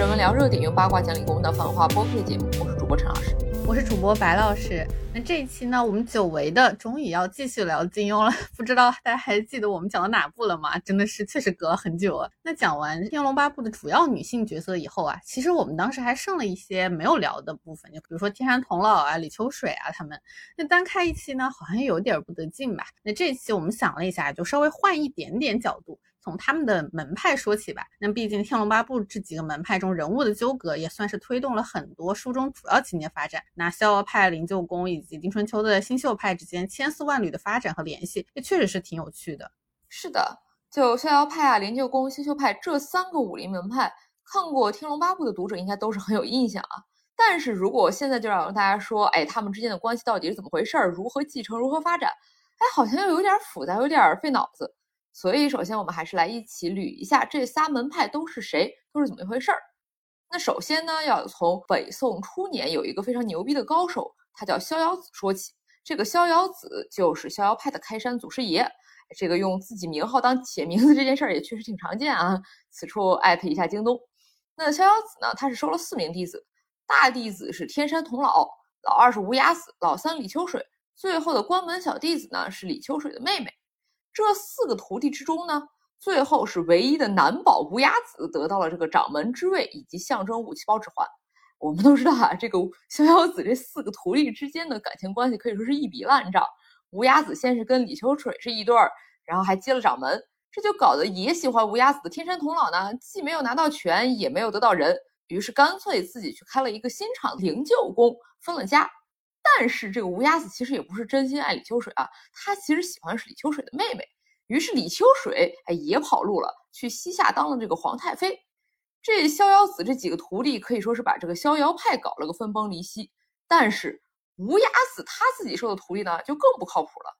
人文聊热点，用八卦讲理工的繁华播客节目，我是主播陈老师。我是主播白老师，那这一期呢，我们久违的终于要继续聊金庸了。不知道大家还记得我们讲到哪部了吗？真的是确实隔了很久啊。那讲完《天龙八部》的主要女性角色以后啊，其实我们当时还剩了一些没有聊的部分，就比如说天山童姥啊、李秋水啊他们。那单开一期呢，好像有点不得劲吧？那这期我们想了一下，就稍微换一点点角度。从他们的门派说起吧。那毕竟《天龙八部》这几个门派中人物的纠葛，也算是推动了很多书中主要情节发展。那逍遥派、灵鹫宫以及丁春秋的新秀派之间千丝万缕的发展和联系，也确实是挺有趣的。是的，就逍遥派啊、灵鹫宫、新秀派这三个武林门派，看过《天龙八部》的读者应该都是很有印象啊。但是如果现在就让大家说，哎，他们之间的关系到底是怎么回事儿？如何继承？如何发展？哎，好像又有点复杂，有点费脑子。所以，首先我们还是来一起捋一下这仨门派都是谁，都是怎么一回事儿。那首先呢，要从北宋初年有一个非常牛逼的高手，他叫逍遥子说起。这个逍遥子就是逍遥派的开山祖师爷。这个用自己名号当写名字这件事儿也确实挺常见啊。此处艾特一下京东。那逍遥子呢，他是收了四名弟子，大弟子是天山童姥，老二是无崖子，老三李秋水，最后的关门小弟子呢是李秋水的妹妹。这四个徒弟之中呢，最后是唯一的男宝无崖子得到了这个掌门之位以及象征武器包指环。我们都知道啊，这个逍遥子这四个徒弟之间的感情关系可以说是一笔烂账。无崖子先是跟李秋水是一对儿，然后还接了掌门，这就搞得也喜欢无崖子的天山童姥呢，既没有拿到权，也没有得到人，于是干脆自己去开了一个新厂灵鹫宫，分了家。但是这个无崖子其实也不是真心爱李秋水啊，他其实喜欢是李秋水的妹妹。于是李秋水哎也跑路了，去西夏当了这个皇太妃。这逍遥子这几个徒弟可以说是把这个逍遥派搞了个分崩离析。但是无崖子他自己收的徒弟呢就更不靠谱了。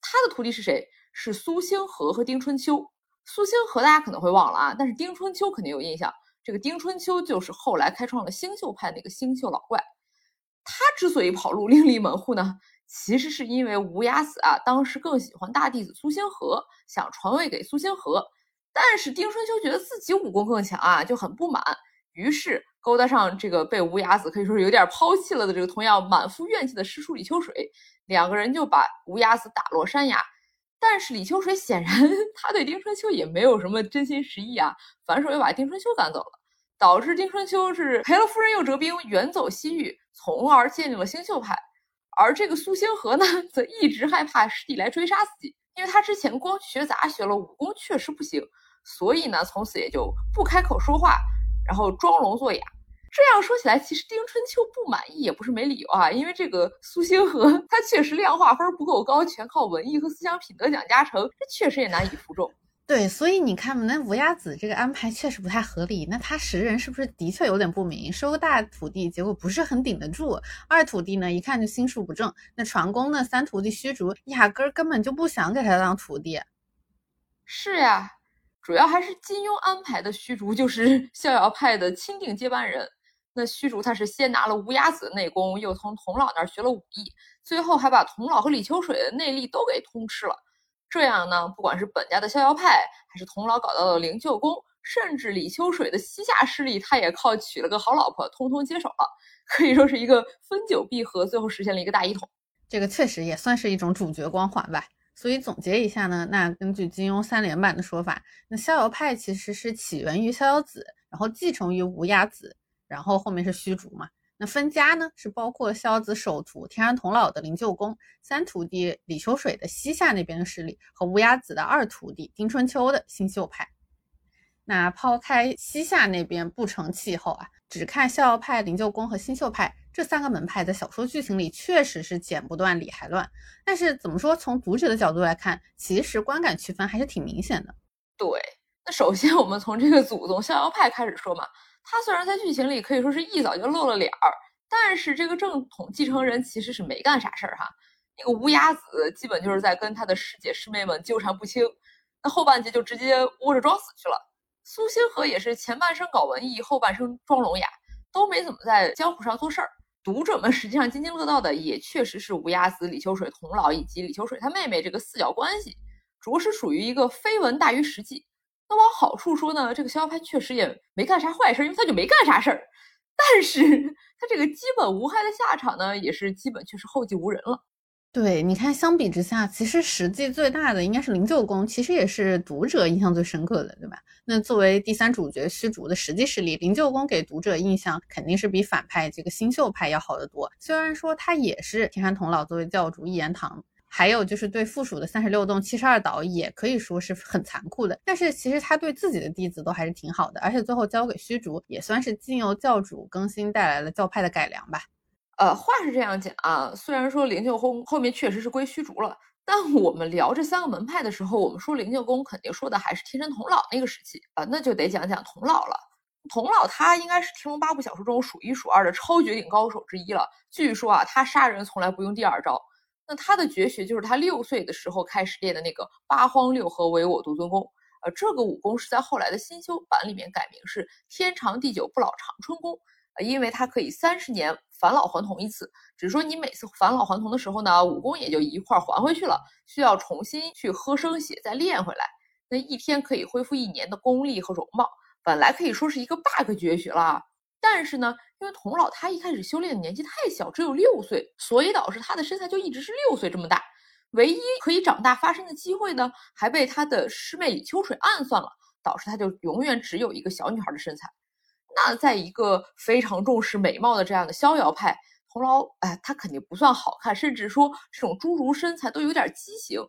他的徒弟是谁？是苏星河和丁春秋。苏星河大家可能会忘了啊，但是丁春秋肯定有印象。这个丁春秋就是后来开创了星宿派那个星宿老怪。他之所以跑路 另立门户呢，其实是因为无崖子啊，当时更喜欢大弟子苏星河，想传位给苏星河。但是丁春秋觉得自己武功更强啊，就很不满，于是勾搭上这个被无崖子可以说是有点抛弃了的这个同样满腹怨气的师叔李秋水，两个人就把无崖子打落山崖。但是李秋水显然 他对丁春秋也没有什么真心实意啊，反手又把丁春秋赶走了。导致丁春秋是赔了夫人又折兵，远走西域，从而建立了星宿派。而这个苏星河呢，则一直害怕师弟来追杀自己，因为他之前光学杂学了，武功确实不行，所以呢，从此也就不开口说话，然后装聋作哑。这样说起来，其实丁春秋不满意也不是没理由啊，因为这个苏星河他确实量化分不够高，全靠文艺和思想品德奖加成，这确实也难以服众。对，所以你看嘛，那无崖子这个安排确实不太合理。那他识人是不是的确有点不明？收个大徒弟，结果不是很顶得住。二徒弟呢，一看就心术不正。那传功呢，三徒弟虚竹压根儿根本就不想给他当徒弟。是呀，主要还是金庸安排的虚竹就是 逍遥派的钦定接班人。那虚竹他是先拿了无崖子的内功，又从童姥那儿学了武艺，最后还把童姥和李秋水的内力都给通吃了。这样呢，不管是本家的逍遥派，还是童姥搞到的灵鹫宫，甚至李秋水的西夏势力，他也靠娶了个好老婆，通通接手了，可以说是一个分久必合，最后实现了一个大一统。这个确实也算是一种主角光环吧。所以总结一下呢，那根据金庸三连版的说法，那逍遥派其实是起源于逍遥子，然后继承于无崖子，然后后面是虚竹嘛。那分家呢，是包括逍遥子首徒天山童姥的灵鹫宫，三徒弟李秋水的西夏那边的势力，和乌鸦子的二徒弟丁春秋的新秀派。那抛开西夏那边不成气候啊，只看逍遥派、灵鹫宫和新秀派这三个门派，在小说剧情里确实是剪不断理还乱。但是怎么说，从读者的角度来看，其实观感区分还是挺明显的。对，那首先我们从这个祖宗逍遥派开始说嘛。他虽然在剧情里可以说是一早就露了脸儿，但是这个正统继承人其实是没干啥事儿哈。那个无崖子基本就是在跟他的师姐师妹们纠缠不清，那后半截就直接窝着装死去了。苏星河也是前半生搞文艺，后半生装聋哑，都没怎么在江湖上做事儿。读者们实际上津津乐道的也确实是无崖子、李秋水、童姥以及李秋水他妹妹这个四角关系，着实属于一个绯闻大于实际。那往好处说呢，这个逍遥派确实也没干啥坏事，因为他就没干啥事儿。但是他这个基本无害的下场呢，也是基本确实后继无人了。对，你看，相比之下，其实实际最大的应该是灵鹫宫，其实也是读者印象最深刻的，对吧？那作为第三主角虚竹的实际实力，灵鹫宫给读者印象肯定是比反派这个新秀派要好得多。虽然说他也是天山童姥作为教主一言堂，还有就是对附属的三十六洞、七十二岛也可以说是很残酷的，但是其实他对自己的弟子都还是挺好的，而且最后交给虚竹，也算是经由教主更新带来了教派的改良吧。呃，话是这样讲啊，虽然说灵鹫宫后面确实是归虚竹了，但我们聊这三个门派的时候，我们说灵鹫宫肯定说的还是天山童姥那个时期啊，那就得讲讲童姥了。童姥他应该是《天龙八部》小说中数一数二的超绝顶高手之一了。据说啊，他杀人从来不用第二招。那他的绝学就是他六岁的时候开始练的那个八荒六合唯我独尊功。呃，这个武功是在后来的新修版里面改名是天长地久不老长春功。呃，因为它可以三十年返老还童一次，只是说你每次返老还童的时候呢，武功也就一块还回去了，需要重新去喝生血再练回来。那一天可以恢复一年的功力和容貌，本来可以说是一个 bug 绝学了。但是呢，因为童姥他一开始修炼的年纪太小，只有六岁，所以导致他的身材就一直是六岁这么大。唯一可以长大发生的机会呢，还被他的师妹李秋水暗算了，导致他就永远只有一个小女孩的身材。那在一个非常重视美貌的这样的逍遥派，童姥，哎，他肯定不算好看，甚至说这种侏儒身材都有点畸形。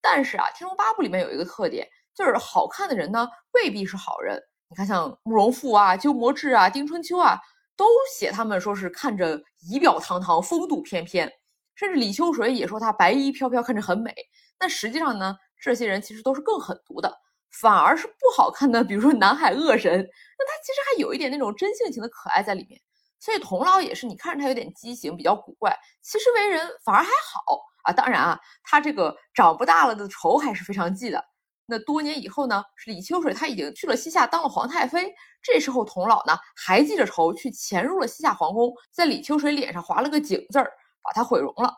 但是啊，《天龙八部》里面有一个特点，就是好看的人呢未必是好人。你看，像慕容复啊、鸠摩智啊、丁春秋啊，都写他们说是看着仪表堂堂、风度翩翩，甚至李秋水也说他白衣飘飘，看着很美。但实际上呢，这些人其实都是更狠毒的。反而是不好看的，比如说南海恶神，那他其实还有一点那种真性情的可爱在里面。所以童老也是，你看着他有点畸形，比较古怪，其实为人反而还好啊。当然啊，他这个长不大了的仇还是非常记的。那多年以后呢，是李秋水他已经去了西夏当了皇太妃，这时候童姥呢还记着仇，去潜入了西夏皇宫，在李秋水脸上划了个井字儿，把他毁容了。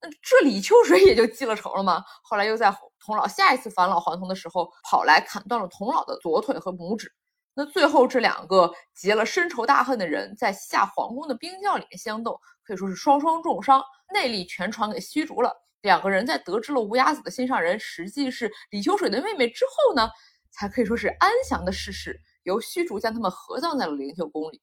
那这李秋水也就记了仇了吗？后来又在。童姥下一次返老还童的时候，跑来砍断了童姥的左腿和拇指。那最后这两个结了深仇大恨的人，在西夏皇宫的冰窖里面相斗，可以说是双双重伤，内力全传给虚竹了。两个人在得知了无崖子的心上人实际是李秋水的妹妹之后呢，才可以说是安详的逝世，由虚竹将他们合葬在了灵鹫宫里。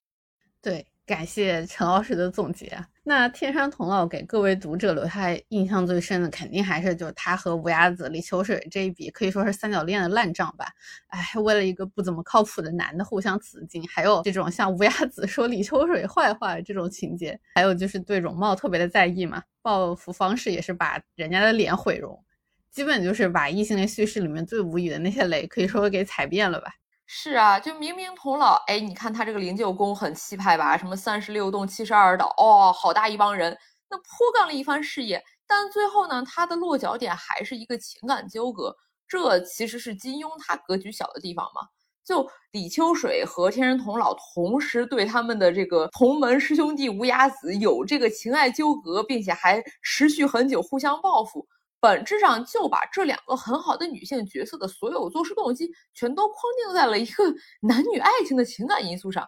对。感谢陈老师的总结。那天山童姥给各位读者留下印象最深的，肯定还是就是他和无崖子、李秋水这一笔可以说是三角恋的烂账吧。哎，为了一个不怎么靠谱的男的互相雌竞，还有这种像无崖子说李秋水坏话这种情节，还有就是对容貌特别的在意嘛，报复方式也是把人家的脸毁容，基本就是把异性恋叙事里面最无语的那些雷，可以说给踩遍了吧。是啊，就明明童姥，哎，你看他这个灵鹫宫很气派吧？什么三十六洞、七十二岛，哦，好大一帮人，那颇干了一番事业。但最后呢，他的落脚点还是一个情感纠葛。这其实是金庸他格局小的地方嘛。就李秋水和天人童姥同时对他们的这个同门师兄弟无崖子有这个情爱纠葛，并且还持续很久，互相报复。本质上就把这两个很好的女性角色的所有做事动机全都框定在了一个 男女爱情的情感因素上，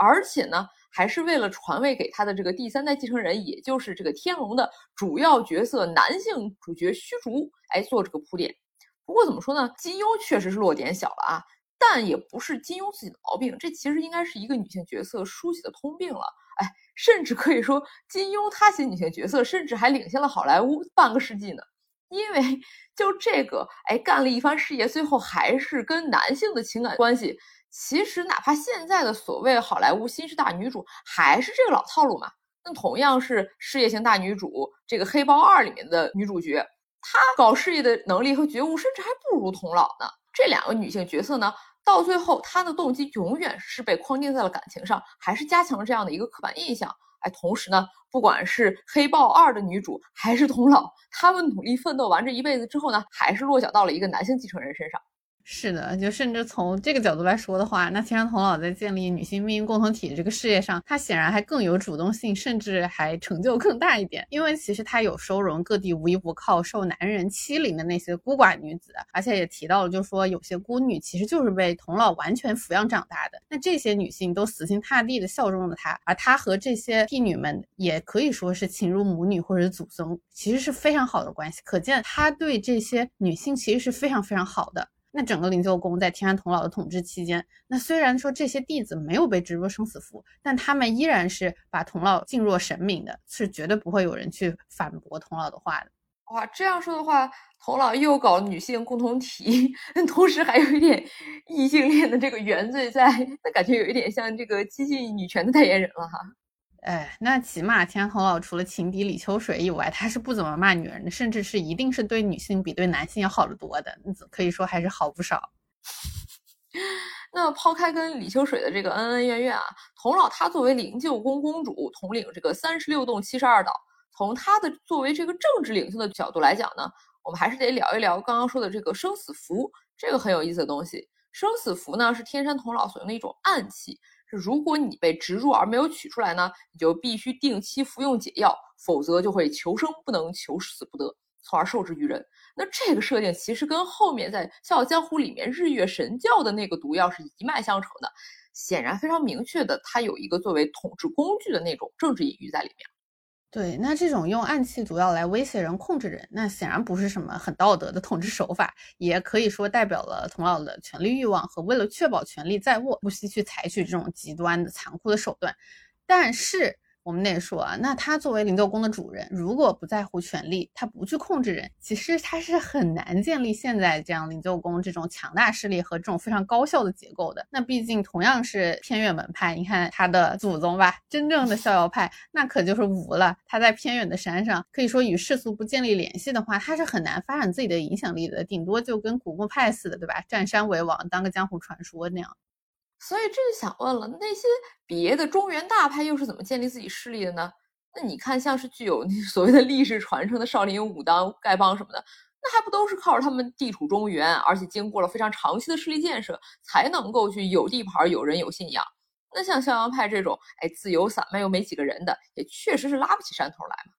而且呢，还是为了传位给他的这个第三代继承人，也就是这个天龙的主要角色男性主角虚竹，哎，做这个铺垫。不过怎么说呢，金庸确实是落点小了啊，但也不是金庸自己的毛病，这其实应该是一个女性角色书写的通病了。哎，甚至可以说，金庸他写女性角色，甚至还领先了好莱坞半个世纪呢。因为就这个，哎，干了一番事业，最后还是跟男性的情感关系。其实，哪怕现在的所谓好莱坞新式大女主，还是这个老套路嘛。那同样是事业型大女主，这个《黑豹二》里面的女主角，她搞事业的能力和觉悟，甚至还不如童姥呢。这两个女性角色呢，到最后她的动机永远是被框定在了感情上，还是加强了这样的一个刻板印象。哎，同时呢，不管是《黑豹二》的女主还是童姥，他们努力奋斗完这一辈子之后呢，还是落脚到了一个男性继承人身上。是的，就甚至从这个角度来说的话，那天山童姥在建立女性命运共同体这个事业上，她显然还更有主动性，甚至还成就更大一点。因为其实她有收容各地无依无靠、受男人欺凌的那些孤寡女子，而且也提到了，就说有些孤女其实就是被童姥完全抚养长大的。那这些女性都死心塌地的效忠了她，而她和这些婢女们也可以说是亲如母女或者祖宗，其实是非常好的关系。可见她对这些女性其实是非常非常好的。那整个灵鹫宫在天山童姥的统治期间，那虽然说这些弟子没有被植入生死符，但他们依然是把童姥敬若神明的，是绝对不会有人去反驳童姥的话的。哇，这样说的话，童姥又搞女性共同体，同时还有一点异性恋的这个原罪在，那感觉有一点像这个激进女权的代言人了哈。哎，那起码天童姥除了情敌李秋水以外，他是不怎么骂女人的，甚至是一定是对女性比对男性要好得多的，可以说还是好不少。那抛开跟李秋水的这个恩恩怨怨啊，童姥她作为灵鹫宫公主，统领这个三十六洞七十二岛，从她的作为这个政治领袖的角度来讲呢，我们还是得聊一聊刚刚说的这个生死符，这个很有意思的东西。生死符呢是天山童姥所用的一种暗器。如果你被植入而没有取出来呢，你就必须定期服用解药，否则就会求生不能，求死不得，从而受制于人。那这个设定其实跟后面在《笑傲江湖》里面日月神教的那个毒药是一脉相承的，显然非常明确的，它有一个作为统治工具的那种政治隐喻在里面。对，那这种用暗器毒药来威胁人、控制人，那显然不是什么很道德的统治手法，也可以说代表了童老的权力欲望和为了确保权力在握，不惜去采取这种极端的、残酷的手段。但是。我们得说啊，那他作为灵鹫宫的主人，如果不在乎权力，他不去控制人，其实他是很难建立现在这样灵鹫宫这种强大势力和这种非常高效的结构的。那毕竟同样是偏远门派，你看他的祖宗吧，真正的逍遥派，那可就是无了。他在偏远的山上，可以说与世俗不建立联系的话，他是很难发展自己的影响力的，顶多就跟古墓派似的，对吧？占山为王，当个江湖传说那样。所以这就想问了，那些别的中原大派又是怎么建立自己势力的呢？那你看，像是具有 所谓的历史传承的少林、武当、丐帮什么的，那还不都是靠着他们地处中原，而且经过了非常长期的势力建设，才能够去有地盘、有人、有信仰？那像逍遥派这种，哎，自由散漫又没几个人的，也确实是拉不起山头来嘛。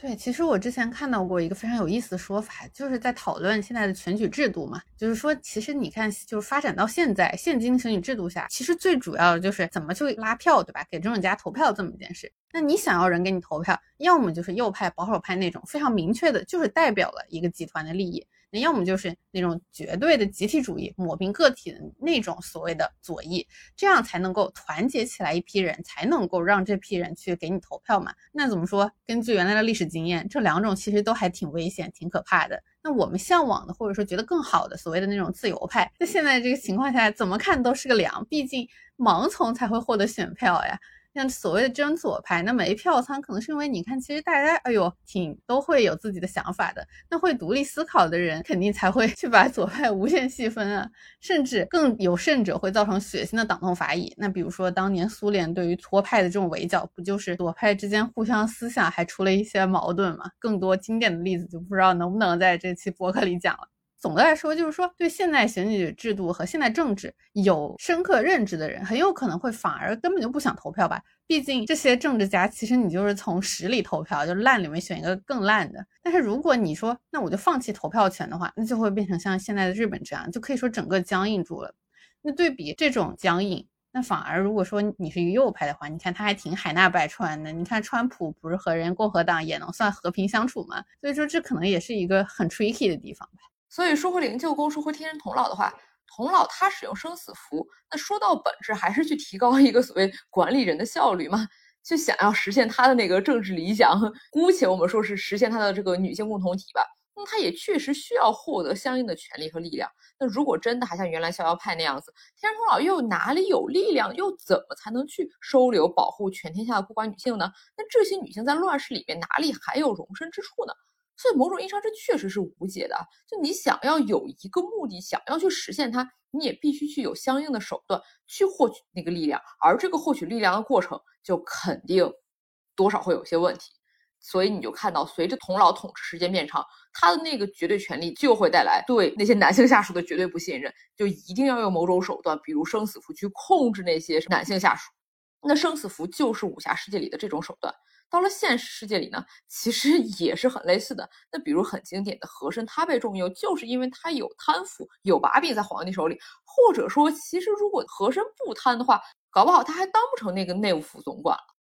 对，其实我之前看到过一个非常有意思的说法，就是在讨论现在的选举制度嘛，就是说，其实你看，就是发展到现在，现今选举制度下，其实最主要的就是怎么去拉票，对吧？给政治家投票这么一件事。那你想要人给你投票，要么就是右派、保守派那种非常明确的，就是代表了一个集团的利益。那要么就是那种绝对的集体主义，抹平个体的那种所谓的左翼，这样才能够团结起来一批人，才能够让这批人去给你投票嘛。那怎么说？根据原来的历史经验，这两种其实都还挺危险、挺可怕的。那我们向往的，或者说觉得更好的所谓的那种自由派，在现在这个情况下，怎么看都是个凉。毕竟盲从才会获得选票呀。像所谓的真左派，那没票仓，可能是因为你看，其实大家哎呦挺都会有自己的想法的。那会独立思考的人，肯定才会去把左派无限细分啊，甚至更有甚者会造成血腥的党同伐异。那比如说当年苏联对于托派的这种围剿，不就是左派之间互相思想还出了一些矛盾吗？更多经典的例子就不知道能不能在这期博客里讲了。总的来说，就是说，对现代选举制度和现代政治有深刻认知的人，很有可能会反而根本就不想投票吧。毕竟这些政治家，其实你就是从实里投票，就烂里面选一个更烂的。但是如果你说，那我就放弃投票权的话，那就会变成像现在的日本这样，就可以说整个僵硬住了。那对比这种僵硬，那反而如果说你是一个右派的话，你看他还挺海纳百川的。你看川普不是和人共和党也能算和平相处吗？所以说这可能也是一个很 tricky 的地方吧。所以说回灵鹫宫，说回天人童姥的话，童姥他使用生死符，那说到本质还是去提高一个所谓管理人的效率嘛，就想要实现他的那个政治理想。姑且我们说是实现他的这个女性共同体吧，那他也确实需要获得相应的权利和力量。那如果真的还像原来逍遥派那样子，天人童姥又哪里有力量，又怎么才能去收留保护全天下的孤寡女性呢？那这些女性在乱世里面哪里还有容身之处呢？所以某种意义上，这确实是无解的。就你想要有一个目的，想要去实现它，你也必须去有相应的手段去获取那个力量，而这个获取力量的过程，就肯定多少会有些问题。所以你就看到，随着童老统治时间变长，他的那个绝对权力就会带来对那些男性下属的绝对不信任，就一定要用某种手段，比如生死符去控制那些男性下属。那生死符就是武侠世界里的这种手段。到了现实世界里呢，其实也是很类似的。那比如很经典的和珅，他被重用，就是因为他有贪腐、有把柄在皇帝手里。或者说，其实如果和珅不贪的话，搞不好他还当不成那个内务府总管了。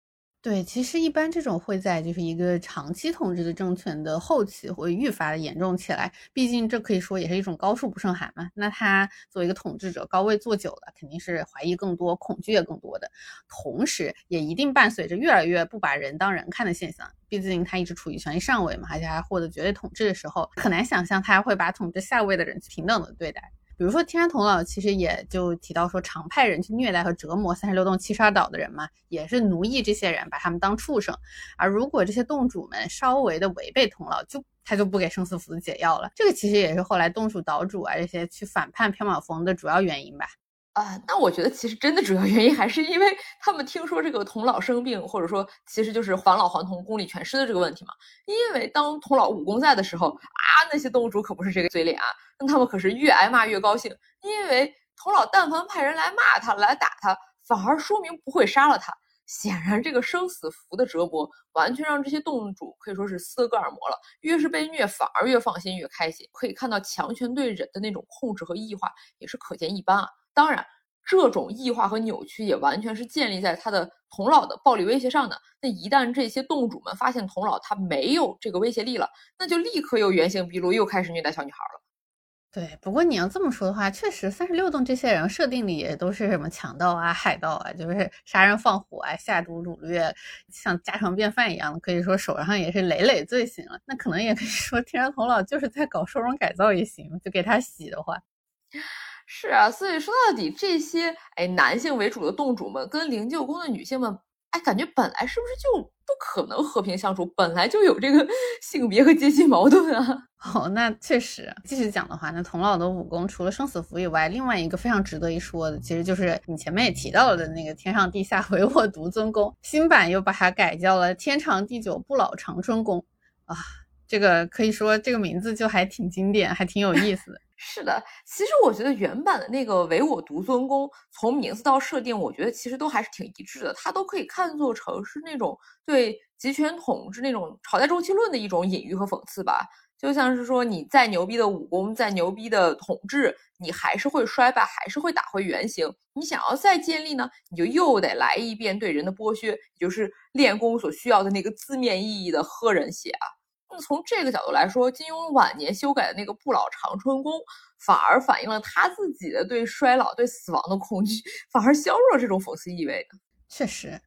对，其实一般这种会在就是一个长期统治的政权的后期会愈发的严重起来。毕竟这可以说也是一种高处不胜寒嘛。那他作为一个统治者，高位坐久了，肯定是怀疑更多，恐惧也更多的。同时，也一定伴随着越来越不把人当人看的现象。毕竟他一直处于权力上位嘛，而且还获得绝对统治的时候，很难想象他会把统治下位的人平等的对待。比如说天山童姥其实也就提到说，常派人去虐待和折磨三十六洞七十二岛的人嘛，也是奴役这些人，把他们当畜生。而如果这些洞主们稍微的违背童姥，就他就不给生死符的解药了。这个其实也是后来洞主岛主啊这些去反叛缥缈峰的主要原因吧。啊，那我觉得其实真的主要原因还是因为他们听说这个童老生病，或者说其实就是返老还童、功力全失的这个问题嘛。因为当童老武功在的时候啊，那些洞主可不是这个嘴脸啊，那他们可是越挨骂越高兴。因为童老但凡派人来骂他、来打他，反而说明不会杀了他。显然，这个生死符的折磨完全让这些洞主可以说是斯德哥尔摩了。越是被虐，反而越放心、越开心。可以看到强权对人的那种控制和异化也是可见一斑啊。当然，这种异化和扭曲也完全是建立在他的童老的暴力威胁上的。那一旦这些洞主们发现童老他没有这个威胁力了，那就立刻又原形毕露，又开始虐待小女孩了。对，不过你要这么说的话，确实三十六洞这些人设定里也都是什么强盗啊、海盗啊，就是杀人放火啊、下毒掳掠，像家常便饭一样的，可以说手上也是累累罪行了。那可能也可以说 天山童姥就是在搞收容改造也行，就给他洗的话。是啊，所以说到底，这些哎男性为主的洞主们跟灵鹫宫的女性们，哎，感觉本来是不是就不可能和平相处？本来就有这个 性别和阶级矛盾啊。哦，那确实，继续讲的话，那童老的武功除了生死符以外，另外一个非常值得一说的，其实就是你前面也提到了的那个天上地下唯我独尊功，新版又把它改叫了天长地久不老长春功啊。这个可以说这个名字就还挺经典，还挺有意思的。是的，其实我觉得原版的那个唯我独尊功，从名字到设定，我觉得其实都还是挺一致的。它都可以看作成是那种对集权统治那种朝代周期论的一种隐喻和讽刺吧。就像是说，你再牛逼的武功，再牛逼的统治，你还是会衰败，还是会打回原形。你想要再建立呢，你就又得来一遍对人的剥削，也就是练功所需要的那个字面意义的喝人血啊。那从这个角度来说，金庸晚年修改的那个不老长春宫，反而反映了他自己的对衰老、对死亡的恐惧，反而削弱这种讽刺意味的。确实。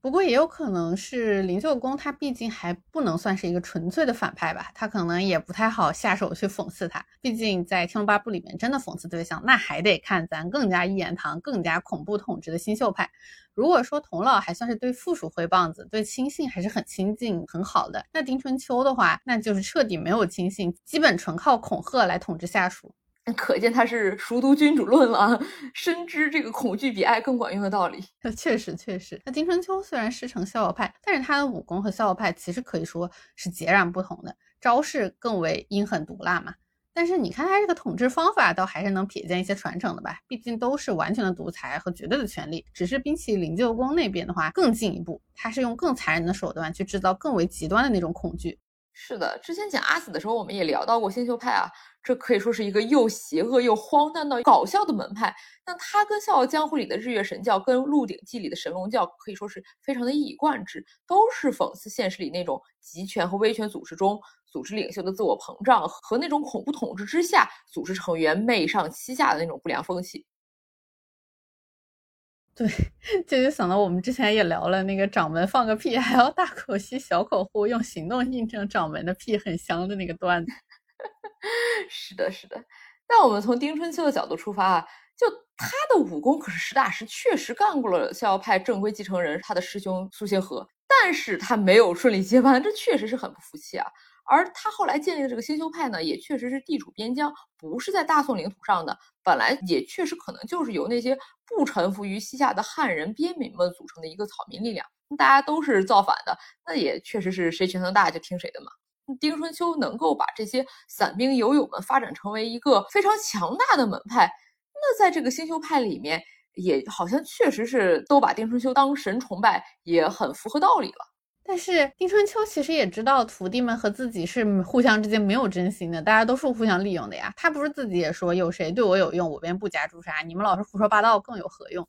不过也有可能是灵鹫宫，他毕竟还不能算是一个纯粹的反派吧，他可能也不太好下手去讽刺他。毕竟在《天龙八部》里面，真的讽刺对象，那还得看咱更加一言堂、更加恐怖统治的新秀派。如果说童老还算是对附属挥棒子、对亲信还是很亲近、很好的，那丁春秋的话，那就是彻底没有亲信，基本纯靠恐吓来统治下属。可见他是熟读君主论了，深知这个恐惧比爱更管用的道理。确实，确实。那丁春秋虽然师承逍遥派，但是他的武功和逍遥派其实可以说是截然不同的，招式更为阴狠毒辣嘛。但是你看他这个统治方法，倒还是能瞥见一些传承的吧。毕竟都是完全的独裁和绝对的权力，只是比起灵鹫宫那边的话更进一步，他是用更残忍的手段去制造更为极端的那种恐惧。是的，之前讲阿紫的时候，我们也聊到过星宿派啊，这可以说是一个又邪恶又荒诞到搞笑的门派。那它跟《笑傲江湖》里的日月神教，跟《鹿鼎记》里的神龙教，可以说是非常的一以贯之，都是讽刺现实里那种集权和威权组织中组织领袖的自我膨胀，和那种恐怖统治之下组织成员媚上欺下的那种不良风气。对，这就想到我们之前也聊了那个掌门放个屁还要大口吸小口呼，用行动印证掌门的屁很香的那个段子。是的，是的。那我们从丁春秋的角度出发啊，就他的武功可是实打实，确实干过了逍遥派正规继承人他的师兄苏星河，但是他没有顺利接班，这确实是很不服气啊。而他后来建立的这个新修派呢，也确实是地处边疆，不是在大宋领土上的，本来也确实可能就是由那些不臣服于西夏的汉人边民们组成的一个草民力量。大家都是造反的，那也确实是谁拳头大就听谁的嘛。丁春秋能够把这些散兵游勇们发展成为一个非常强大的门派，那在这个星宿派里面，也好像确实是都把丁春秋当神崇拜，也很符合道理了。但是丁春秋其实也知道徒弟们和自己是互相之间没有真心的，大家都是互相利用的呀。他不是自己也说，有谁对我有用，我便不加诛杀。你们老是胡说八道，更有何用？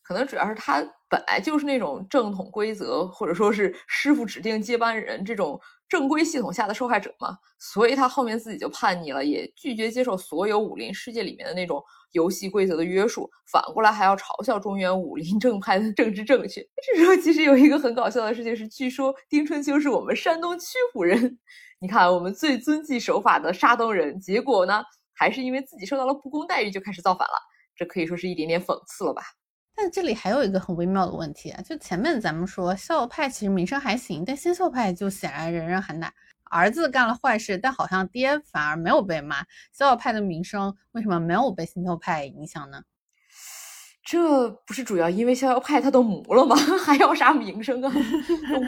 可能主要是他本来就是那种正统规则，或者说是师傅指定接班人这种正规系统下的受害者嘛，所以他后面自己就叛逆了，也拒绝接受所有武林世界里面的那种游戏规则的约束，反过来还要嘲笑中原武林正派的政治正确。这时候其实有一个很搞笑的事情是，据说丁春秋是我们山东曲阜人，你看我们最遵纪守法的山东人，结果呢还是因为自己受到了不公待遇就开始造反了，这可以说是一点点讽刺了吧。但这里还有一个很微妙的问题啊，就前面咱们说逍遥派其实名声还行，但新秀派就显然人人喊打，儿子干了坏事，但好像爹反而没有被骂。逍遥派的名声为什么没有被新秀派影响呢？这不是主要因为逍遥派他都母了吗？还要啥名声啊？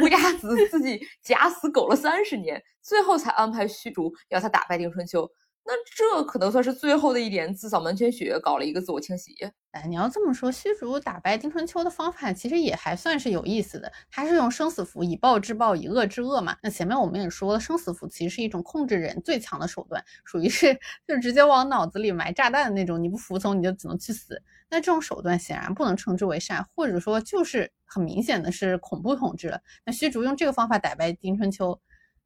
乌鸦子自己假死苟了三十年，最后才安排虚竹要他打败丁春秋。那这可能算是最后的一点自扫门前雪，搞了一个自我清洗。哎，你要这么说，虚竹打败丁春秋的方法其实也还算是有意思的。他是用生死符以暴制暴，以恶制恶嘛。那前面我们也说了，生死符其实是一种控制人最强的手段，属于是就是直接往脑子里埋炸弹的那种。你不服从，你就只能去死。那这种手段显然不能称之为善，或者说就是很明显的是恐怖统治了。那虚竹用这个方法打败丁春秋，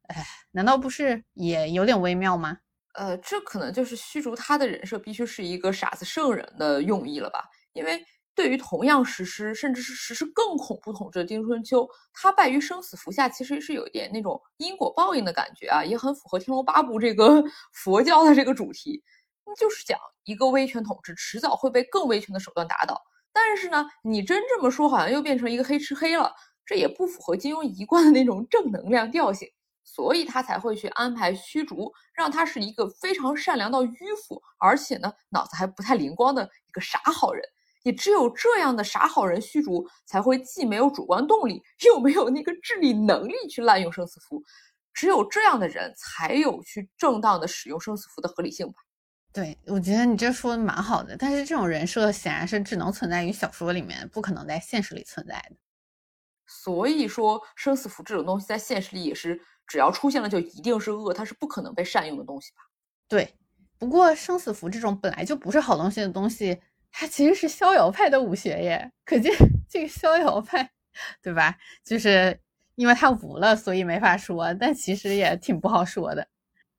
哎，难道不是也有点微妙吗？呃，这可能就是虚竹他的人设必须是一个傻子圣人的用意了吧？因为对于同样实施甚至是实施更恐怖统治的丁春秋，他败于生死符下，其实是有一点那种因果报应的感觉啊，也很符合《天龙八部》这个 佛教的这个主题，就是讲一个威权统治迟早会被更威权的手段打倒。但是呢，你真这么说，好像又变成一个黑吃黑了，这也不符合金庸一贯的那种正能量调性。所以他才会去安排虚竹，让他是一个非常善良到迂腐，而且呢脑子还不太灵光的一个傻好人。也只有这样的傻好人虚竹，才会既没有主观动力，又没有那个智力能力去滥用生死符。只有这样的人，才有去正当的使用生死符的合理性吧？对，我觉得你这说的蛮好的。但是这种人设显然是只能存在于小说里面，不可能在现实里存在的。所以说，生死符这种东西在现实里也是。只要出现了，就一定是恶，它是不可能被善用的东西吧？对。不过生死符这种本来就不是好东西的东西，它其实是逍遥派的武学耶。可见这个逍遥派，对吧？就是因为他无了，所以没法说。但其实也挺不好说的。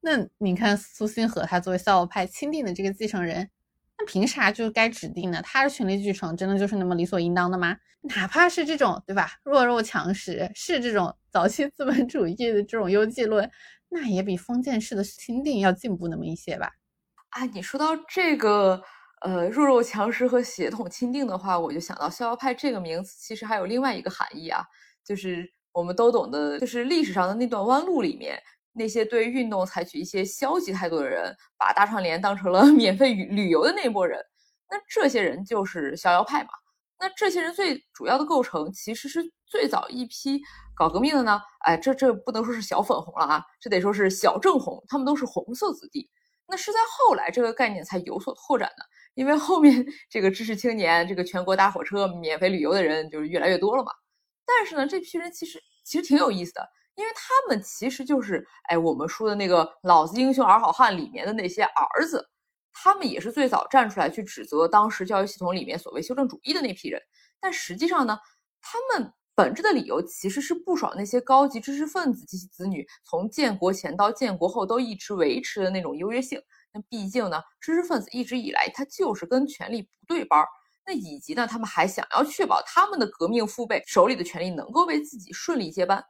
那你看苏星河，他作为逍遥派钦定的这个继承人。那凭啥就该指定呢？他的权力继承真的就是那么理所应当的吗？哪怕是这种，对吧？弱肉强食，是这种早期资本主义的这种优绩论，那也比封建式的钦定要进步那么一些吧？啊，你说到这个，呃，弱肉强食和血统钦定的话，我就想到逍遥派这个名词其实还有另外一个含义啊，就是我们都懂的，就是历史上的那段弯路里面。那些对运动采取一些消极态度的人，把大串联当成了 免费旅旅游的那波人，那这些人就是逍遥派嘛？那这些人最主要的构成，其实是最早一批搞革命的呢？哎，这这不能说是小粉红了啊，这得说是小正红，他们都是红色子弟。那是在后来这个概念才有所拓展的，因为后面 这个知识青年，这个全国搭火车免费旅游的人就是越来越多了嘛。但是呢，这批人其实其实挺有意思的。因为他们其实就是，哎，我们说的那个“老子英雄儿好汉”里面的那些儿子，他们也是最早站出来去指责当时教育系统里面所谓修正主义的那批人。但实际上呢，他们本质的理由其实是不爽那些高级知识分子及其子女从建国前到建国后都一直维持的那种优越性。那毕竟呢，知识分子一直以来他就是跟权力不对班儿。那以及呢，他们还想要确保他们的革命父辈手里的权力能够为自己顺利接班。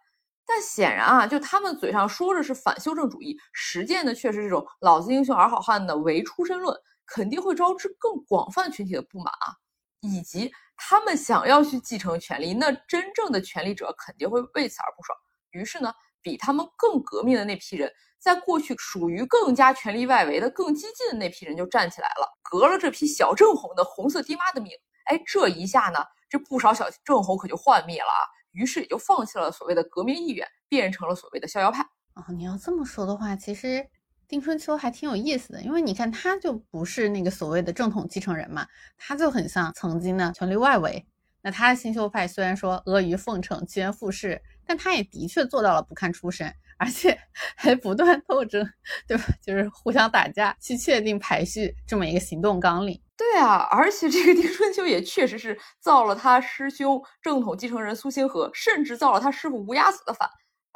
但显然啊，就他们嘴上说着是反修正主义，实践的却是这种“老子英雄儿好汉”的唯出身论，肯定会招致更广泛群体的不满啊。以及他们想要去继承权力，那真正的权力者肯定会为此而不爽。于是呢，比他们更革命的那批人，在过去属于更加权力外围的、更激进的那批人就站起来了，革了这批小正红的红色爹妈的命。哎，这一下呢。这不少小正红可就幻灭了啊。于是也就放弃了所谓的革命意愿，变成了所谓的逍遥派。哦，你要这么说的话，其实丁春秋还挺有意思的，因为你看他就不是那个所谓的正统继承人嘛，他就很像曾经的权力外围。那他的新秀派虽然说阿谀奉承、趋炎附势，但他也的确做到了不看出身，而且 还不断斗争，对吧？就是互相打架，去确定排序这么一个行动纲领。对啊，而且这个丁春秋也确实是造了他师兄正统继承人苏星河，甚至造了他师傅乌鸦子的反。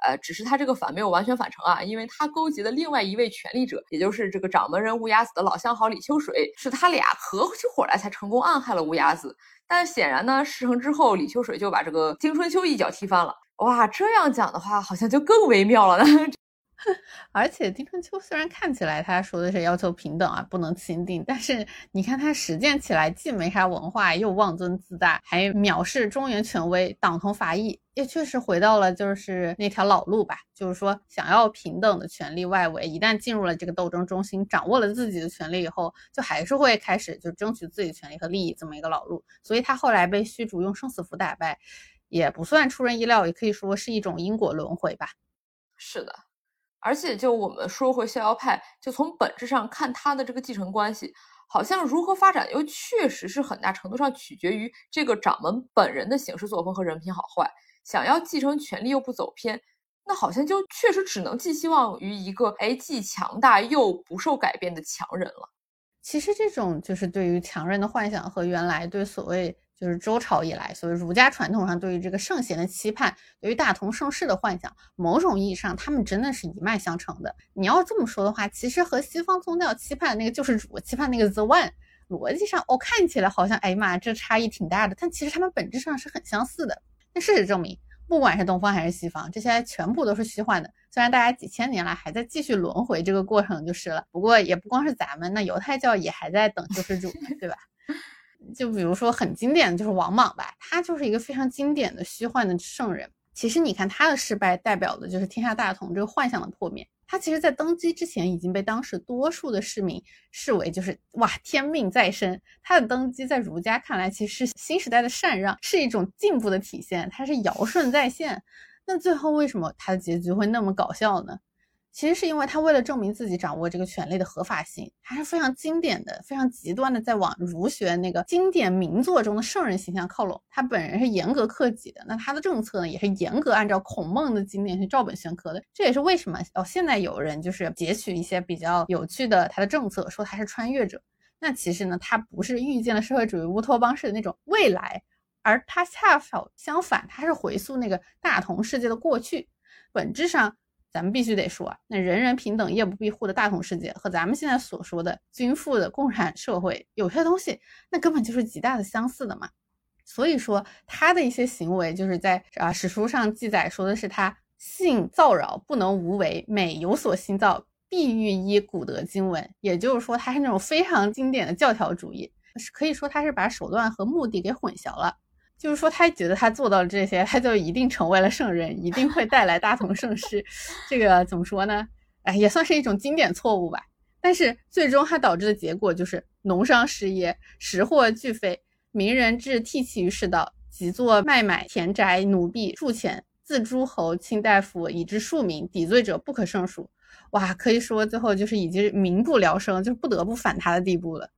呃，只是他这个反没有完全反成啊，因为他勾结的另外一位权力者，也就是这个掌门人乌鸦子的老相好李秋水，是他俩合起伙来才成功暗害了乌鸦子。但显然呢，事成之后，李秋水就把这个丁春秋一脚踢翻了。哇，这样讲的话，好像就更微妙了呢。而且丁春秋虽然看起来他说的是要求平等啊，不能钦定，但是你看他实践起来既没啥文化，又妄尊自大，还藐视中原权威，党同伐异，也确实回到了就是那条老路吧。就是说，想要平等的权利外围，一旦进入了这个斗争中心，掌握了自己的权利以后，就还是会开始就争取自己权利和利益这么一个老路。所以他后来被虚竹用生死符打败，也不算出人意料，也可以说是一种因果轮回吧。是的。而且，就我们说回逍遥派，就从本质上看，他的这个继承关系，好像如何发展，又确实是很大程度上取决于这个掌门本人的行事作风和人品好坏。想要继承权力又不走偏，那好像就确实只能寄希望于一个哎既强大又不受改变的强人了。其实，这种就是对于强人的幻想和原来对所谓。就是周朝以来，所谓儒家传统上对于这个圣贤的期盼，对于大同盛世的幻想，某种意义上，他们真的是一脉相承的。你要这么说的话，其实和西方宗教期盼那个救世主，期盼那个 the one，逻辑上，哦，看起来好像，哎呀妈，这差异挺大的，但其实他们本质上是很相似的。那事实证明，不管是东方还是西方，这些全部都是虚幻的。虽然大家几千年来还在继续轮回这个过程就是了，不过也不光是咱们，那犹太教也还在等救世主，对吧？就比如说很经典的就是王莽吧，他就是一个非常经典的虚幻的圣人。其实你看他的失败，代表的就是天下大同这个幻想的破灭。他其实，在登基之前，已经被当时多数的市民视为就是哇天命在身。他的登基，在儒家看来，其实是新时代的禅让，是一种进步的体现，他是尧舜在线。那最后为什么他的结局会那么搞笑呢？其实是因为他为了证明自己掌握这个权力的合法性，还是非常经典的、非常极端的，在往儒学那个经典名作中的圣人形象靠拢。他本人是严格克己的，那他的政策呢，也是严格按照孔孟的经典去照本宣科的。这也是为什么哦，现在有人就是截取一些比较有趣的他的政策，说他是穿越者。那其实呢，他不是预见了社会主义乌托邦式的那种未来，而他恰好相反，他是回溯那个大同世界的过去，本质上。咱们必须得说啊，那人人平等、夜不闭户的大同世界和咱们现在所说的均富的共产社会，有些东西那根本就是极大的相似的嘛。所以说他的一些行为，就是在啊史书上记载说的是他性造扰，不能无为，每有所新造，必欲依古德经文。也就是说，他是那种非常经典的教条主义，可以说他是把手段和目的给混淆了。就是说，他觉得他做到了这些，他就一定成为了圣人，一定会带来大同盛世。这个怎么说呢？哎，也算是一种经典错误吧。但是最终他导致的结果就是农商失业，食货俱废，名人志涕泣于世道，即作卖买田宅奴婢数钱，自诸侯卿大夫以至庶民，抵罪者不可胜数。哇，可以说最后就是已经民不聊生，就是不得不反他的地步了。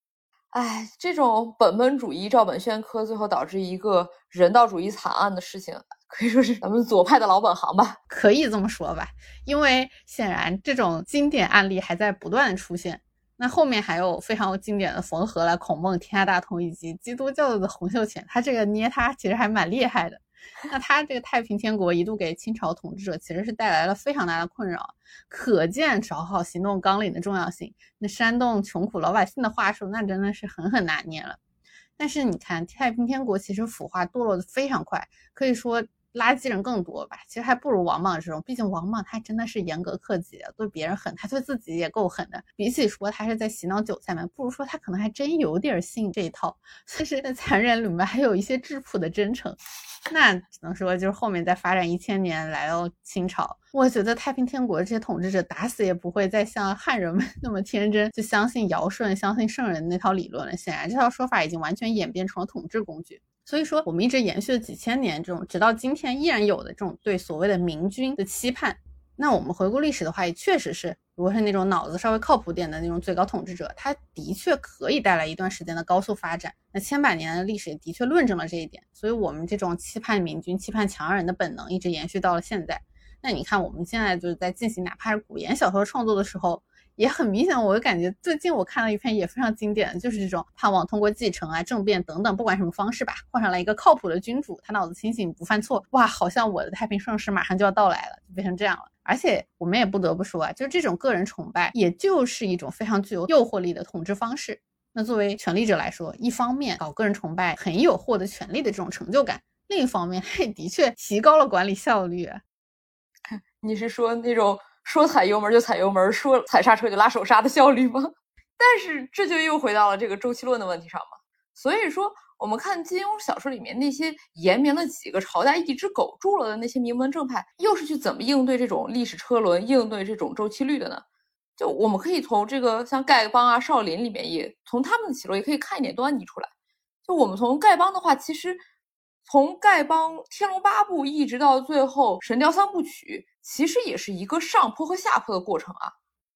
哎，这种本本主义照本宣科，最后导致一个人道主义惨案的事情，可以说是咱们左派的老本行吧？可以这么说吧，因为显然这种经典案例还在不断的出现。那后面还有非常经典的缝合了孔孟、天下大同以及基督教的洪秀全，他这个捏他其实还蛮厉害的。那他这个太平天国一度给清朝统治者其实是带来了非常大的困扰，可见找好行动纲领的重要性。那煽动穷苦老百姓的话术，那真的是狠狠拿捏了。但是你看太平天国其实腐化堕落的非常快，可以说。垃圾人更多吧，其实还不如王莽这种。毕竟王莽他真的是严格克己，对别人狠，他对自己也够狠的。比起说他是在洗脑韭菜们，不如说他可能还真有点信这一套。但是残忍里面还有一些质朴的真诚。那只能说就是后面再发展一千年来到清朝，我觉得太平天国这些统治者打死也不会再像汉人们 那么天真，就相信尧舜、相信圣人那套理论了。显然这套说法已经完全演变成了统治工具。所以说，我们一直延续了几千年这种，直到今天依然有的这种对所谓的明君的期盼。那我们回顾历史的话，也确实是，如果是那种脑子稍微靠谱点的那种最高统治者，他的确可以带来一段时间的高速发展。那千百年的历史也的确论证了这一点。所以，我们这种期盼明君、期盼强人的本能一直延续到了现在。那你看，我们现在就是在进行哪怕是古言小说创作的时候。也很明显，我就感觉最近我看了一篇也非常经典，就是这种盼望通过继承啊、政变等等，不管什么方式吧，换上来一个靠谱的君主，他脑子清醒不犯错，哇，好像我的太平盛世马上就要到来了，就变成这样了。而且我们也不得不说啊，就是这种个人崇拜，也就是一种非常具有诱惑力的统治方式。那作为权力者来说，一方面搞个人崇拜很有获得权力的这种成就感，另一方面也的确提高了管理效率。你是说那种？说踩油门就踩油门，说踩刹车就拉手刹的效率吗？但是这就又回到了这个周期论的问题上嘛。所以说，我们看金庸小说里面那些延绵了几个朝代一直苟住了的那些名门正派，又是去怎么应对这种历史车轮，应对这种周期率的呢？就我们可以从这个像丐帮啊、少林里面，也从他们的起落也可以看一点端倪出来。就我们从丐帮的话，其实从丐帮《天龙八部》一直到最后《神雕三部曲》。其实也是一个上坡和下坡的过程啊。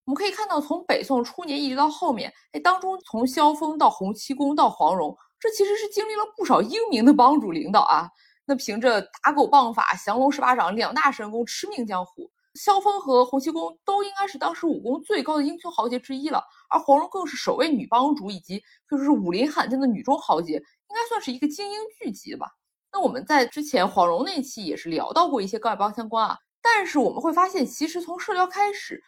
我们可以看到，从北宋初年一直到后面，哎，当中从萧峰到洪七公到黄蓉，这其实是经历了不少英明的帮主领导啊。那凭着打狗棒法、降龙十八掌两大神功驰名江湖，萧峰和洪七公都应该是当时武功最高的英雄豪杰之一了。而黄蓉更是首位女帮主，以及就是武林罕见的女中豪杰，应该算是一个精英聚集吧。那我们在之前黄蓉那期也是聊到过一些丐帮相关啊。但是我们会发现，其实从射雕开始，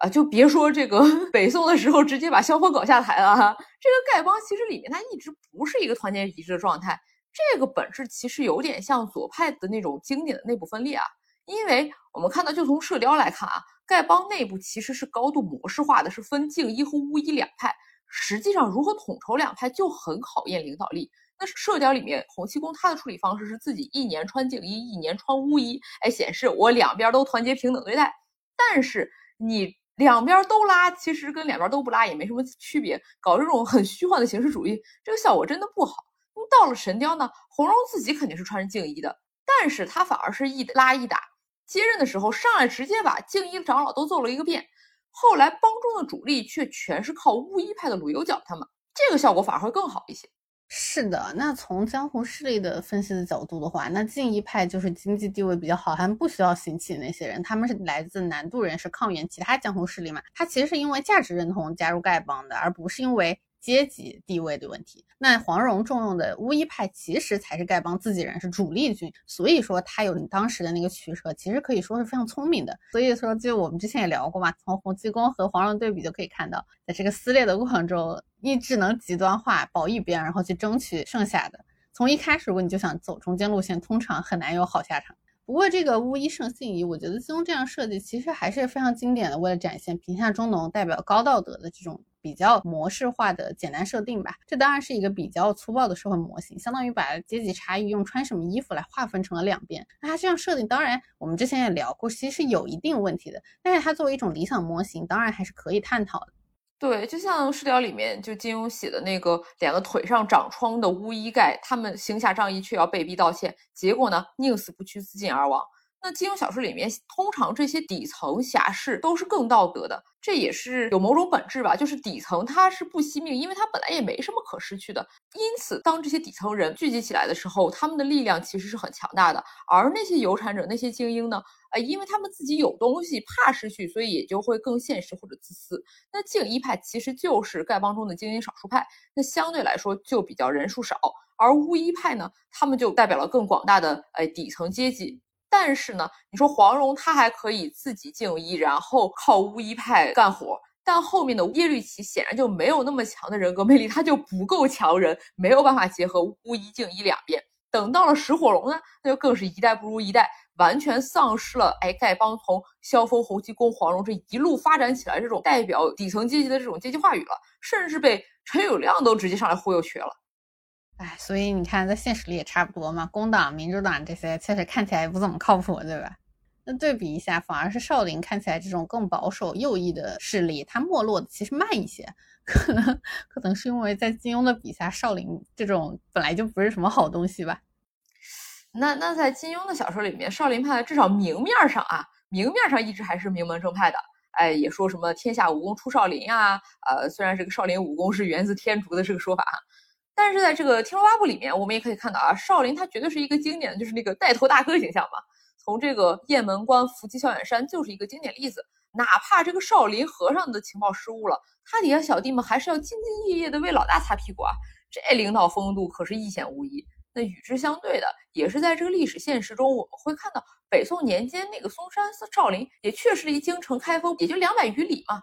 啊，就别说这个 北宋的时候直接把萧峰搞下台了。这个丐帮其实里面它一直不是一个团结一致的状态，这个本质其实有点像左派的那种经典的内部分裂啊。因为我们看到，就从射雕来看啊，丐帮内部其实是高度模式化的，是分静一和巫一两派。实际上，如何统筹两派就很考验领导力。那射雕里面，洪七公他的处理方式是自己一年穿净衣，一年穿巫衣，哎，显示我两边都团结平等对待。但是你两边都拉，其实跟两边都不拉也没什么区别。搞这种很虚幻的形式主义，这个效果真的不好。那到了神雕呢，红蓉自己肯定是穿着净衣的，但是他反而是一拉一打。接任的时候上来直接把净衣长老都揍了一个遍。后来帮中的主力却全是靠巫医派的鲁有脚他们，这个效果反而会更好一些。是的，那从江湖势力的分析的角度的话，那静一派就是经济地位比较好，还不需要行乞那些人，他们是来自南渡人，是抗元其他江湖势力嘛？他其实是因为价值认同加入丐帮的，而不是因为。阶级地位的问题，那黄蓉重用的巫医派其实才是丐帮自己人，是主力军，所以说他有当时的那个取舍，其实可以说是非常聪明的。所以说，就我们之前也聊过嘛，从洪七公和黄蓉对比就可以看到，在这个撕裂的过程中，你只能极端化保一边，然后去争取剩下的。从一开始，如果你就想走中间路线，通常很难有好下场。不过这个巫医胜信仪，我觉得金庸这样设计其实还是非常经典的，为了展现贫下中农代表高道德的这种。比较模式化的简单设定吧，这当然是一个比较粗暴的社会模型，相当于把阶级差异用穿什么衣服来划分成了两边。那它这样设定，当然我们之前也聊过，其实是有一定问题的。但是它作为一种理想模型，当然还是可以探讨的。对，就像《射雕》里面就金庸写的那个两个腿上长疮的乌衣盖，他们行侠仗义却要被逼道歉，结果呢，宁死不屈，自尽而亡。那金庸小说里面，通常这些底层侠士都是更道德的，这也是有某种本质吧。就是底层他是不惜命，因为他本来也没什么可失去的。因此，当这些底层人聚集起来的时候，他们的力量其实是很强大的。而那些有产者、那些精英呢，呃，因为他们自己有东西，怕失去，所以也就会更现实或者自私。那静一派其实就是丐帮中的精英少数派，那相对来说就比较人数少。而巫医派呢，他们就代表了更广大的呃底层阶级。但是呢，你说黄蓉她还可以自己静医，然后靠巫医派干活，但后面的耶律齐显然就没有那么强的人格魅力，他就不够强人，没有办法结合巫医静医两边。等到了石火龙呢，那就更是一代不如一代，完全丧失了哎丐帮从萧峰、洪七公、黄蓉这一路发展起来这种代表底层阶级的这种阶级话语了，甚至被陈友谅都直接上来忽悠瘸了。哎，所以你看，在现实里也差不多嘛。工党、民主党这些确实看起来也不怎么靠谱，对吧？那对比一下，反而是少林看起来这种更保守右翼的势力，它没落的其实慢一些。可能可能是因为在金庸的笔下，少林这种本来就不是什么好东西吧。那那在金庸的小说里面，少林派至少明面上啊，明面上一直还是名门正派的。哎，也说什么天下武功出少林啊，呃，虽然这个少林武功是源自天竺的这个说法，但是在这个《天龙八部》里面，我们也可以看到啊，少林他绝对是一个经典的，就是那个带头大哥形象嘛。从这个雁门关伏击萧远山就是一个经典例子。哪怕这个少林和尚的情报失误了，他底下小弟们还是要兢兢业业的为老大擦屁股啊，这领导风度可是一显无疑。那与之相对的，也是在这个历史现实中，我们会看到北宋年间那个嵩山寺少林，也确实离京城开封也就两百余里嘛，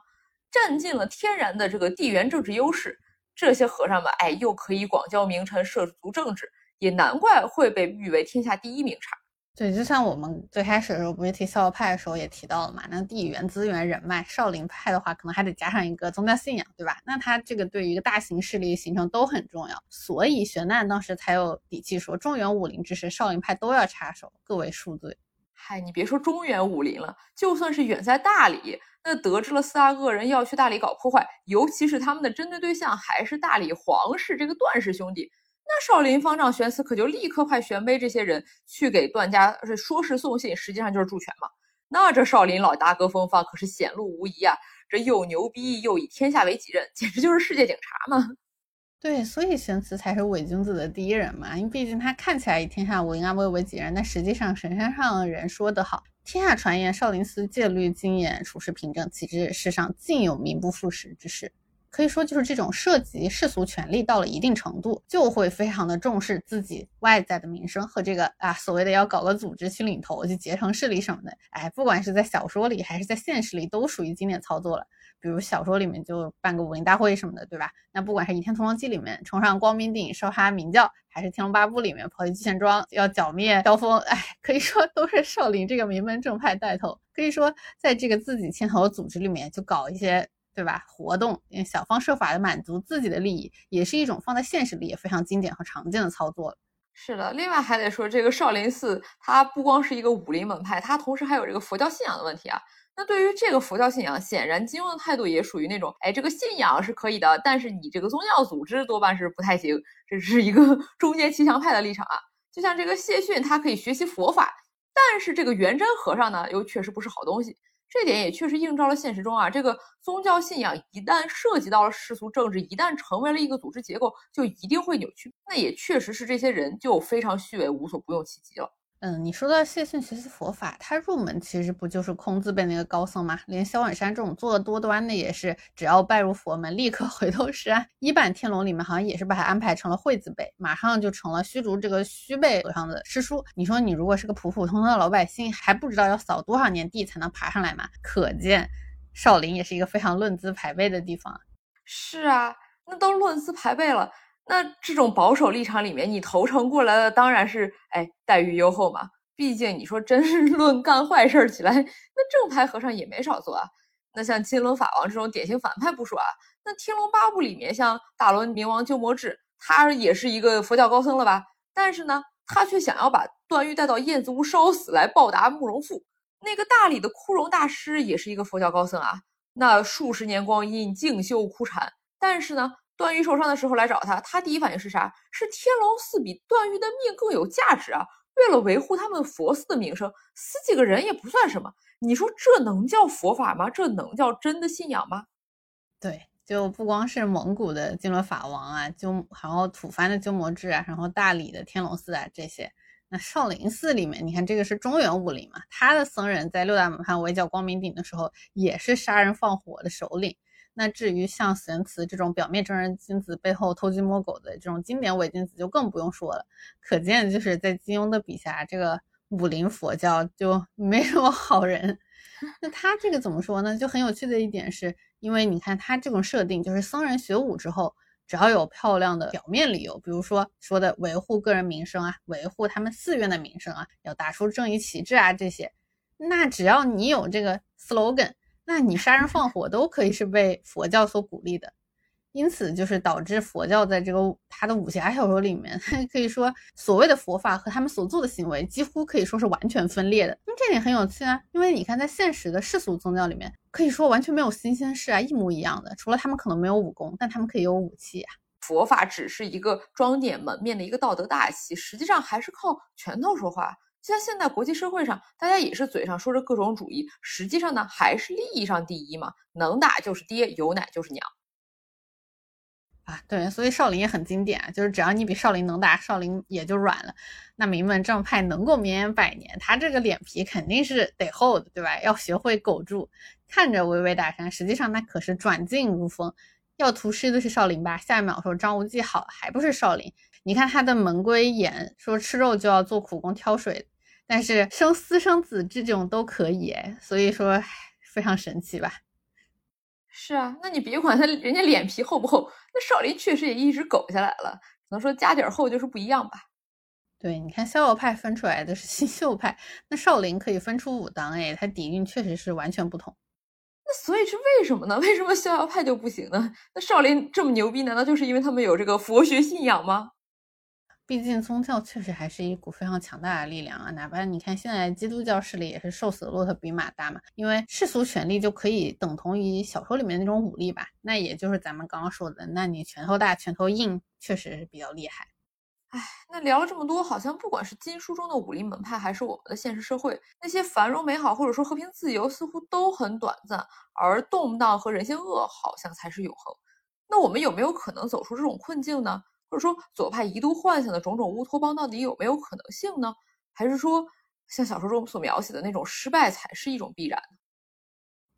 占尽了天然的这个地缘政治优势。这些和尚们，哎，又可以广交名臣，涉足政治，也难怪会被誉为天下第一名刹。对，就像我们最开始的时候不是提逍遥派的时候也提到了嘛，那地缘资源人脉，少林派的话可能还得加上一个宗教信仰，对吧？那他这个对于一个大型势力形成都很重要，所以玄奘当时才有底气说中原武林之事，少林派都要插手，各为恕罪。嗨，你别说中原武林了，就算是远在大理，那得知了四大恶人要去大理搞破坏，尤其是他们的针对对象还是大理皇室这个段氏兄弟。那少林方丈玄慈可就立刻派玄卑这些人去给段家说是送信，实际上就是助拳嘛。那这少林老大哥风范可是显露无遗啊！这又牛逼又以天下为己任，简直就是世界警察嘛。对，所以玄慈才是伪君子的第一人嘛。因为毕竟他看起来以天下为安危为己任，但实际上神山上人说得好：天下传言少林寺戒律精严，处事平正，岂知世上竟有名不副实之事。可以说，就是这种涉及世俗权利到了一定程度，就会非常的重视自己外在的名声和这个啊所谓的要搞个组织去领头去结成势力什么的。哎，不管是在小说里还是在现实里，都属于经典操作了。比如小说里面就办个武林大会什么的，对吧？那不管是《倚天屠龙记》里面冲上光明顶烧哈明教，还是《天龙八部》里面跑去聚贤庄要剿灭萧峰，哎，可以说都是少林这个名门正派带头。可以说，在这个自己牵头的组织里面，就搞一些。对吧？活动，想方设法的满足自己的利益，也是一种放在现实里也非常经典和常见的操作。是的，另外还得说，这个少林寺它不光是一个武林门派，它同时还有这个佛教信仰的问题啊。那对于这个佛教信仰，显然金庸的态度也属于那种，哎，这个信仰是可以的，但是你这个宗教组织多半是不太行，这是一个 中间骑墙派的立场啊。就像这个谢逊，他可以学习佛法，但是这个元真和尚呢，又确实不是好东西。这点也确实映照了现实中啊，这个宗教信仰一旦涉及到了世俗政治，一旦成为了一个组织结构，就一定会扭曲。那也确实是这些人就非常虚伪，无所不用其极了。嗯，你说到谢逊学习佛法，他入门其实不就是空字辈那个高僧吗？连萧远山这种作恶多端的也是，只要拜入佛门，立刻 回头是岸。一版天龙里面好像也是把他安排成了惠子辈，马上就成了虚竹这个虚辈和尚的师叔。你说你如果是个普普通通的老百姓，还不知道要扫多少年地才能爬上来吗？可见少林也是一个非常论资排辈的地方。是啊，那都论资排辈了。那这种保守立场里面，你投诚过来的当然是哎待遇优厚嘛。毕竟你说真是 论干坏事起来，那正派和尚也没少做啊。那像金轮法王这种典型反派不说啊，那天龙八部里面像大罗明王鸠摩智，他也是一个佛教高僧了吧？但是呢，他却想要把段誉带到燕子屋烧死来报答慕容复。那个大理的枯荣大师也是一个佛教高僧啊，那数十年光阴静修枯禅，但是呢。段誉受伤的时候来找他，他第一反应是啥？是天龙寺比段誉的命更有价值啊！为了维护他们佛寺的名声，死几个人也不算什么。你说这能叫佛法吗？这能叫真的信仰吗？对，就不光是蒙古的金轮法王啊，就然后吐蕃的鸠摩智啊，然后大理的天龙寺啊这些，那少林寺里面，你看这个是中原武林嘛，他的僧人在六大门派围剿光明顶的时候，也是杀人放火的首领。那至于像玄慈这种表面正人君子，背后偷鸡摸狗的这种经典伪君子，就更不用说了。可见就是在金庸的笔下，这个武林佛教就没什么好人。那他这个怎么说呢？就很有趣的一点是，因为你看他这种设定，就是僧人学武之后，只要有漂亮的表面理由，比如说说的维护个人名声啊，维护他们寺院的名声啊，要打出正义旗帜啊这些，那只要你有这个 slogan。那你杀人放火都可以是被佛教所鼓励的，因此就是导致佛教在这个他的武侠小说里面，可以说所谓的佛法和他们所做的行为几乎可以说是完全分裂的。那这点很有趣啊，因为你看在现实的世俗宗教里面，可以说完全没有新鲜事啊，一模一样的，除了他们可能没有武功，但他们可以有武器啊。佛法只是一个装点门面的一个道德大旗，实际上还是靠拳头说话。像现在国际社会上，大家也是嘴上说着各种主义，实际上呢还是利益上第一嘛，能打就是爹，有奶就是娘。啊，对，所以少林也很经典啊，就是只要你比少林能打，少林也就软了。那名门正派能够绵延百年，他这个脸皮肯定是得厚的，对吧？要学会苟住，看着巍巍大山，实际上那可是转进如风。要屠师的是少林吧？下一秒说张无忌好，还不是少林？你看他的门规严，说吃肉就要做苦工挑水，但是生私生子这种都可以，所以说非常神奇吧？是啊，那你别管他人家脸皮厚不厚，那少林确实也一直苟下来了，只能说家底儿厚就是不一样吧？对，你看逍遥派分出来的是新秀派，那少林可以分出武当，哎，他底蕴确实是完全不同。那所以是为什么呢？为什么逍遥派就不行呢？那少林这么牛逼，难道就是因为他们有这个佛学信仰吗？毕竟宗教确实还是一股非常强大的力量啊！哪怕你看现在基督教势力也是瘦死的骆驼比马大嘛，因为世俗权力就可以等同于小说里面那种武力吧？那也就是咱们刚刚说的，那你拳头大、拳头硬，确实是比较厉害。哎，那聊了这么多，好像不管是经书中的武林门派，还是我们的现实社会，那些繁荣美好或者说和平自由，似乎都很短暂，而动荡和人性恶好像才是永恒。那我们有没有可能走出这种困境呢？或者说左派一度幻想的种种乌托邦，到底有没有可能性呢？还是说像小说中所描写的那种失败才是一种必然？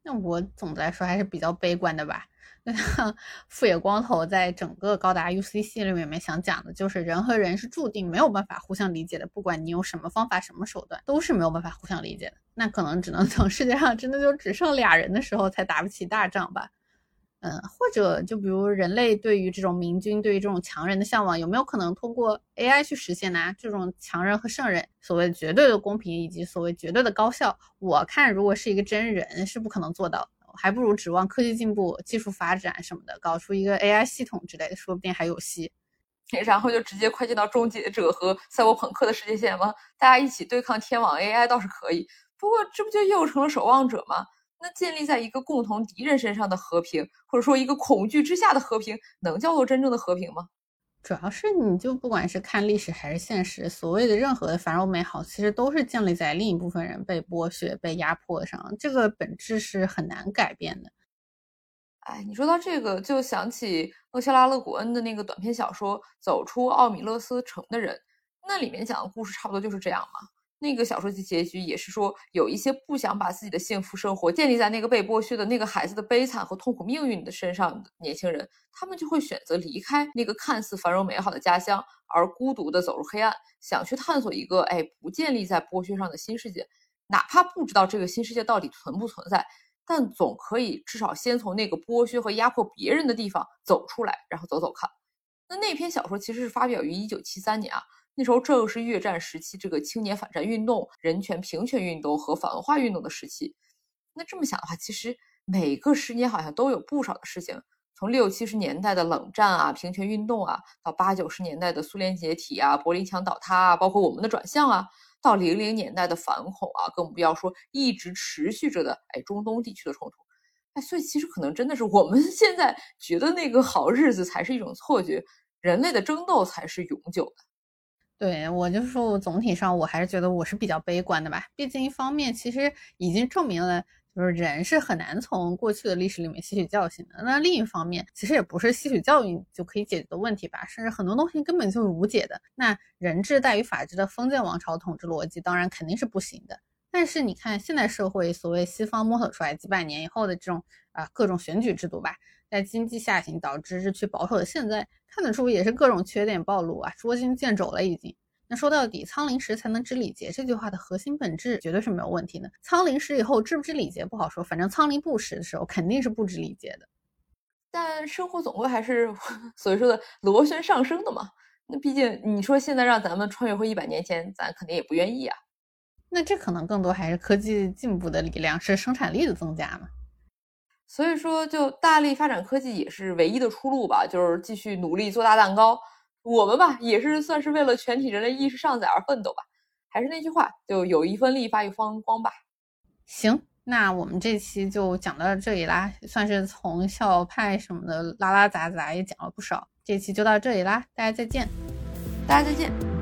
那我总的来说还是比较悲观的吧。那像富野光头在整个高达 UC 系列里面想讲的，就是人和人是注定没有办法互相理解的，不管你用什么方法、什么手段，都是没有办法互相理解的。那可能只能等世界上真的就只剩俩人的时候，才打不起大仗吧。或者就比如人类对于这种明君、对于这种强人的向往，有没有可能通过 AI 去实现呢？这种强人和圣人，所谓绝对的公平以及所谓绝对的高效，我看如果是一个真人，是不可能做到。还不如指望科技进步、技术发展什么的，搞出一个 AI 系统之类的，说不定还有戏。然后就直接快进到终结者和赛博朋克的世界线吗？大家一起对抗天网 AI 倒是可以，不过这不就又成了守望者吗？那建立在一个共同敌人身上的和平，或者说一个恐惧之下的和平，能叫做真正的和平吗？主要是你就不管是看历史还是现实，所谓的任何的繁荣美好，其实都是建立在另一部分人被剥削、被压迫上，这个本质是很难改变的。哎，你说到这个，就想起厄肖拉·勒古恩的那个短篇小说《走出奥米勒斯城的人》，那里面讲的故事差不多就是这样嘛。那个小说的结局也是说，有一些不想把自己的幸福生活建立在那个被剥削的那个孩子的悲惨和痛苦命运的身上的年轻人，他们就会选择离开那个看似繁荣美好的家乡，而孤独的走入黑暗，想去探索一个哎不建立在剥削上的新世界。哪怕不知道这个新世界到底存不存在，但总可以至少先从那个剥削和压迫别人的地方走出来，然后走走看。那那篇小说其实是发表于一九七三年啊。那时候正是越战时期，这个青年反战运动、人权平权运动和反文化运动的时期。那这么想的话，其实每个十年好像都有不少的事情。从六七十年代的冷战啊、平权运动啊，到八九十年代的苏联解体啊、柏林墙倒塌啊，包括我们的转向啊，到零零年代的反恐啊，更不要说一直持续着的哎中东地区的冲突。哎，所以其实可能真的是我们 现在觉得那个好日子才是一种错觉，人类的争斗才是永久的。对我就是说，总体上我还是觉得我是比较悲观的吧。毕竟一方面，其实已经证明了，就是人是很难从过去的历史里面吸取教训的。那另一方面，其实也不是吸取教训就可以解决的问题吧，甚至很多东西根本就是无解的。那人治大于法治的封建王朝统治逻辑，当然肯定是不行的。但是你看现代社会，所谓西方摸索出来几百年以后的这种啊各种选举制度吧。在经济下行导致日趋保守的现在，看得出也是各种缺点暴露啊，捉襟见肘了已经。那说到底，苍临时才能知礼节这句话的核心本质绝对是没有问题的。苍临时以后知不知礼节不好说，反正苍临不时的时候肯定是不知礼节的。但生活总归还是 所谓说的螺旋上升的嘛。那毕竟你说现在让咱们穿越回一百年前，咱肯定也不愿意啊。那这可能更多还是科技进步的力量，是生产力的增加嘛。所以说，就大力发展科技也是唯一的出路吧，就是继续努力做大蛋糕。我们吧，也是算是为了全体人类意识上载而奋斗吧。还是那句话，就有一分力发一方光吧。行，那我们这期就讲到这里啦，算是从校派什么的拉拉杂杂也讲了不少。这期就到这里啦，大家再见，大家再见。